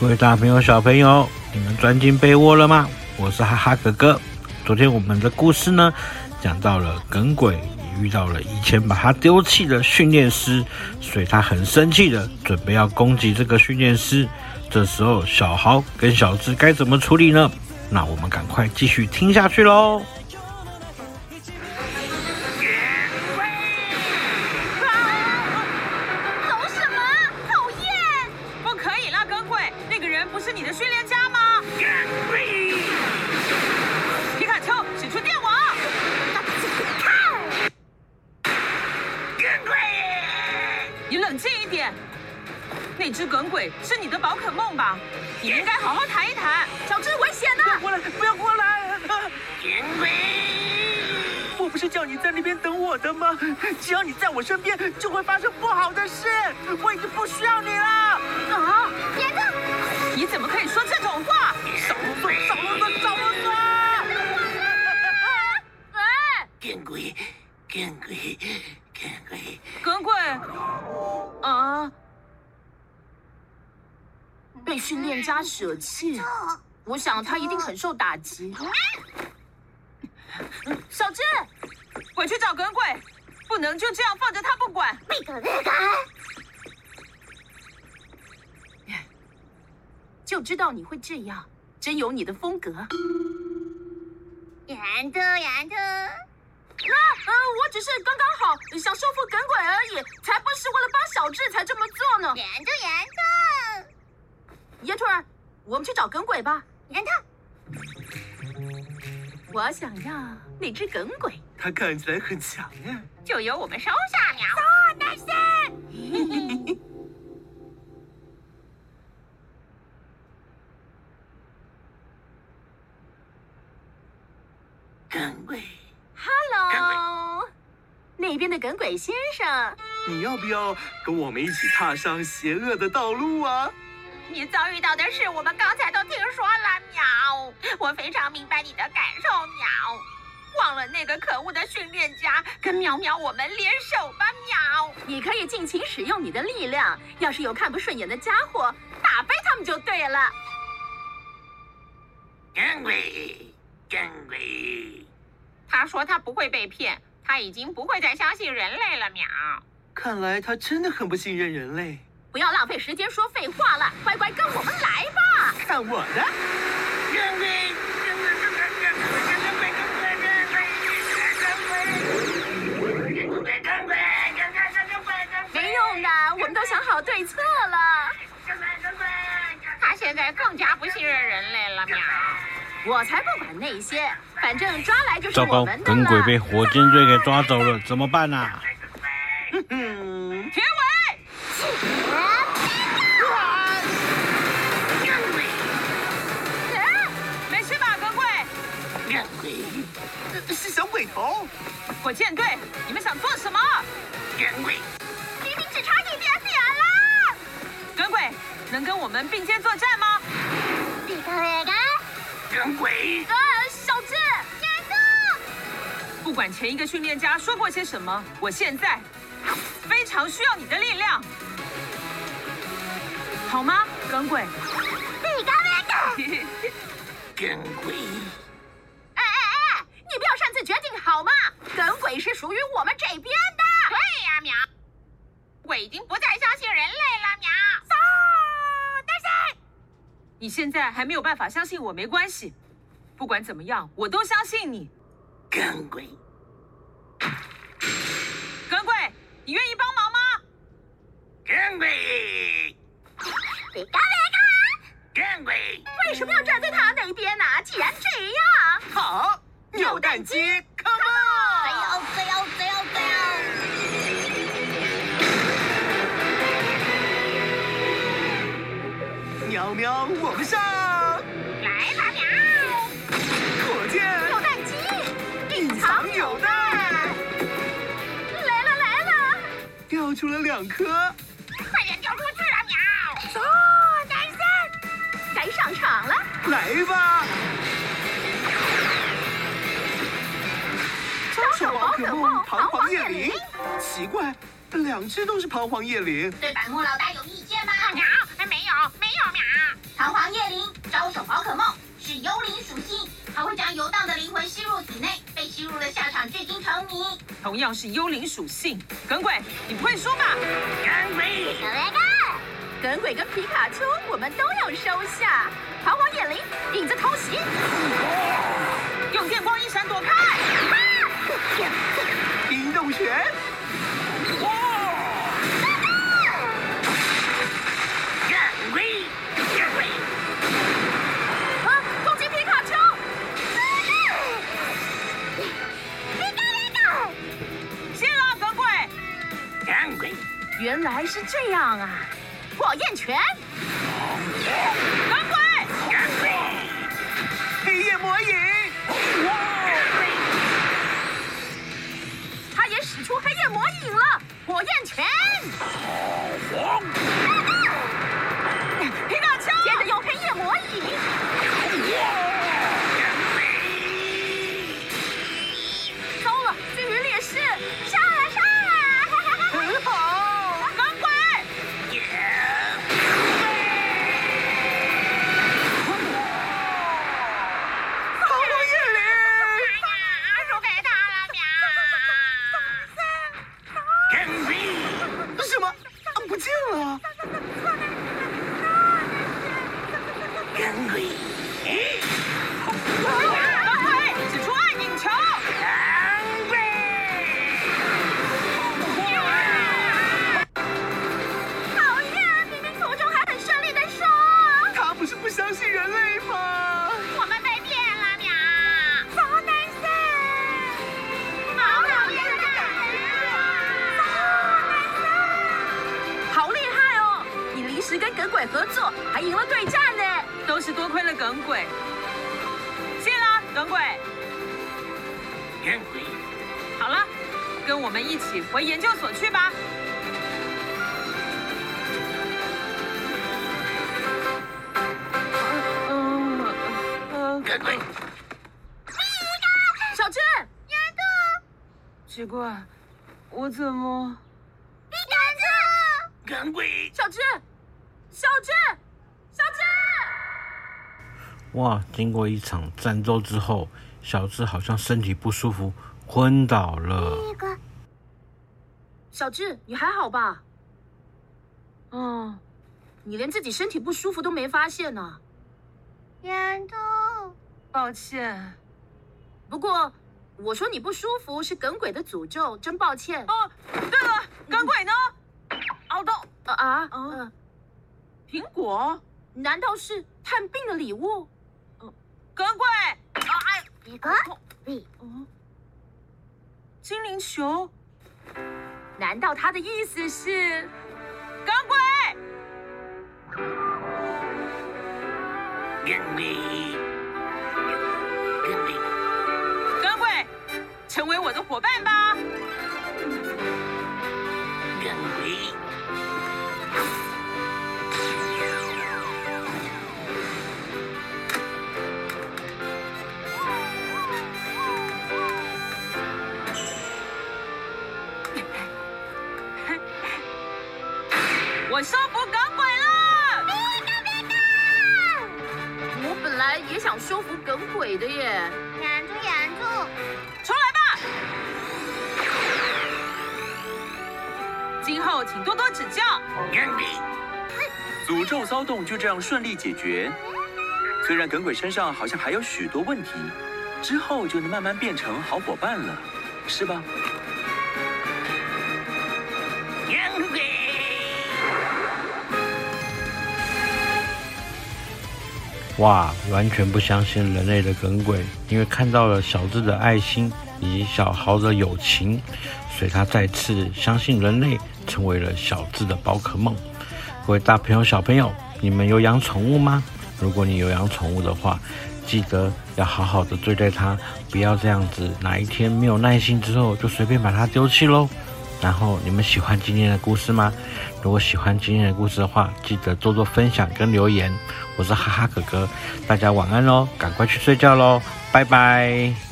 各位大朋友、小朋友，你们钻进被窝了吗？我是哈哈哥哥。昨天我们的故事呢，讲到了耿鬼遇到了以前把他丢弃的训练师，所以他很生气的准备要攻击这个训练师。这时候，小豪跟小智该怎么处理呢？那我们赶快继续听下去喽。鬼是你的宝可梦吧？你应该好好谈一谈。小智，危险呐！不要过来！不要过来！我不是叫你在那边等我的吗？只要你在我身边，就会发生不好的事。我已经不需要你了。啊！严哥，你怎么可以说这种话？少啰嗦！少啰嗦！少啰嗦！哎！耿鬼，耿鬼，耿鬼，被训练家舍弃，我想他一定很受打击。小智，回去找耿鬼，不能就这样放着他不管。就知道你会这样，真有你的风格。然特，然特，那呃，我只是刚刚好想收服耿鬼而已，才不是为了帮小智才这么做呢。然特，然特。野兔儿，我们去找耿鬼吧。你看他，我想要那只耿鬼，他看起来很强呀。就由我们收下了。哦，那是。耿鬼，Hello，那边的耿鬼先生，你要不要跟我们一起踏上邪恶的道路啊？你遭遇到的事，我们刚才都听说了，喵！我非常明白你的感受，喵！忘了那个可恶的训练家，跟喵喵我们联手吧，喵！你可以尽情使用你的力量，要是有看不顺眼的家伙，打败他们就对了。真鬼，真鬼，他说他不会被骗，他已经不会再相信人类了，喵！看来他真的很不信任人类。不要浪费时间说废话了，乖乖跟我们来吧！看我的！没用的，我们都想好对策了。他现在更加不信任人类了，喵！我才不管那些，反正抓来就是糟糕，耿鬼被火箭队给抓走了，怎么办啊？铁尾。是小鬼头，火箭队，你们想做什么？耿鬼，明明只差一点点了。耿鬼，能跟我们并肩作战吗？耿鬼，呃，小智，严哥，不管前一个训练家说过些什么，我现在非常需要你的力量，好吗？耿鬼，你刚那个，耿鬼。哎哎哎，你不要擅自决定好吗？耿鬼是属于我们这边的。对呀，喵！我已经不再相信人类了，喵！走，但是你现在还没有办法相信我，没关系。不管怎么样，我都相信你。耿鬼，耿鬼，你愿意帮忙吗？耿鬼，你干嘛？耿鬼，为什么要站在他那边呢？既然这样，好。扭蛋机，Come on！加油，加油，加油，加油！喵喵，我们上！来吧，喵！火箭，扭蛋机，隐藏扭蛋，来了来了！掉出了两颗，来吧！招手宝可梦，彷徨叶林。奇怪，两只都是彷徨叶林。对，百慕老大有意见吗？秒，还没有，没有秒。彷徨叶林，招手宝可梦是幽灵属性，还会将游荡的灵魂吸入体内，被吸入的下场至今成谜。同样是幽灵属性，耿鬼，你不会输吧？耿鬼，耿鬼，耿鬼跟皮卡丘，我们都要收下。好。原来是这样啊！火焰拳，耿鬼，耿鬼，黑夜魔影，他也使出黑夜魔影了，火焰拳，皮卡丘，接着用黑夜魔影。耿了耿鬼。谢啦，耿鬼。耿鬼，好了，跟我们一起回研究所去吧。嗯嗯，耿鬼。小智，丫头。奇怪，我怎么？耿鬼。小智。小智，小智！哇！经过一场战斗之后，小智好像身体不舒服，昏倒了。小智，你还好吧？哦，你连自己身体不舒服都没发现呢、啊。丫头，抱歉。不过我说你不舒服是耿鬼的诅咒，真抱歉。哦，对了，耿鬼呢？凹洞啊啊！嗯。苹果？难道是探病的礼物？嗯，耿鬼，哎，一个，嗯，精灵球？难道他的意思是耿鬼？耿鬼，耿鬼，耿鬼，成为我的伙伴吧。我收服耿鬼了！别动别动！我本来也想收服耿鬼的耶。忍住忍住！出来吧！今后请多多指教。诅咒骚动就这样顺利解决。虽然耿鬼身上好像还有许多问题，之后就能慢慢变成好伙伴了，是吧？哇，完全不相信人类的耿鬼，因为看到了小智的爱心以及小豪的友情，所以他再次相信人类，成为了小智的宝可梦。各位大朋友、小朋友，你们有养宠物吗？如果你有养宠物的话，记得要好好的对待它，不要这样子，哪一天没有耐心之后就随便把它丢弃喽。然后你们喜欢今天的故事吗？如果喜欢今天的故事的话，记得多多分享跟留言。我是哈哈哥哥，大家晚安喽，赶快去睡觉喽，拜拜。